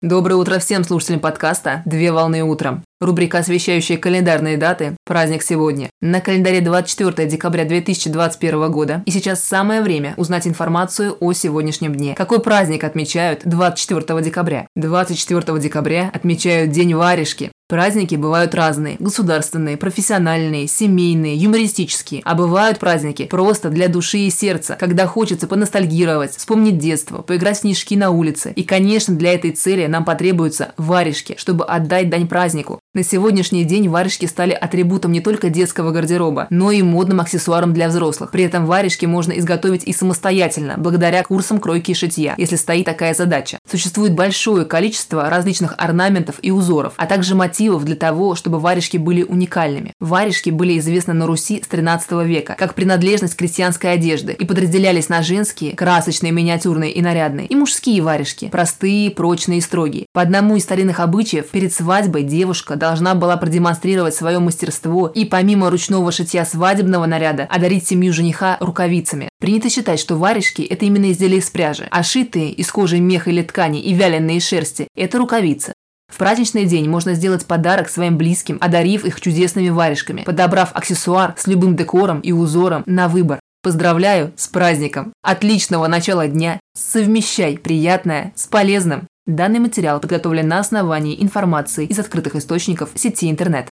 Доброе утро всем слушателям подкаста «Две волны утром». Рубрика, освещающая календарные даты, праздник сегодня. На календаре 24 декабря 2021 года. И сейчас самое время узнать информацию о сегодняшнем дне. Какой праздник отмечают 24 декабря? 24 декабря отмечают День варежки. Праздники бывают разные – государственные, профессиональные, семейные, юмористические. А бывают праздники просто для души и сердца, когда хочется поностальгировать, вспомнить детство, поиграть в снежки на улице. И, конечно, для этой цели нам потребуются варежки, чтобы отдать дань празднику. На сегодняшний день варежки стали атрибутом не только детского гардероба, но и модным аксессуаром для взрослых. При этом варежки можно изготовить и самостоятельно, благодаря курсам кройки и шитья, если стоит такая задача. Существует большое количество различных орнаментов и узоров, а также мотивов для того, чтобы варежки были уникальными. Варежки были известны на Руси с 13 века, как принадлежность крестьянской одежды, и подразделялись на женские, красочные, миниатюрные и нарядные, и мужские варежки, простые, прочные и строгие. По одному из старинных обычаев, перед свадьбой девушка должна была продемонстрировать свое мастерство и помимо ручного шитья свадебного наряда одарить семью жениха рукавицами. Принято считать, что варежки – это именно изделия из пряжи, а шитые из кожи, меха или ткани и вяленые шерсти – это рукавицы. В праздничный день можно сделать подарок своим близким, одарив их чудесными варежками, подобрав аксессуар с любым декором и узором на выбор. Поздравляю с праздником! Отличного начала дня! Совмещай приятное с полезным! Данный материал подготовлен на основании информации из открытых источников сети интернет.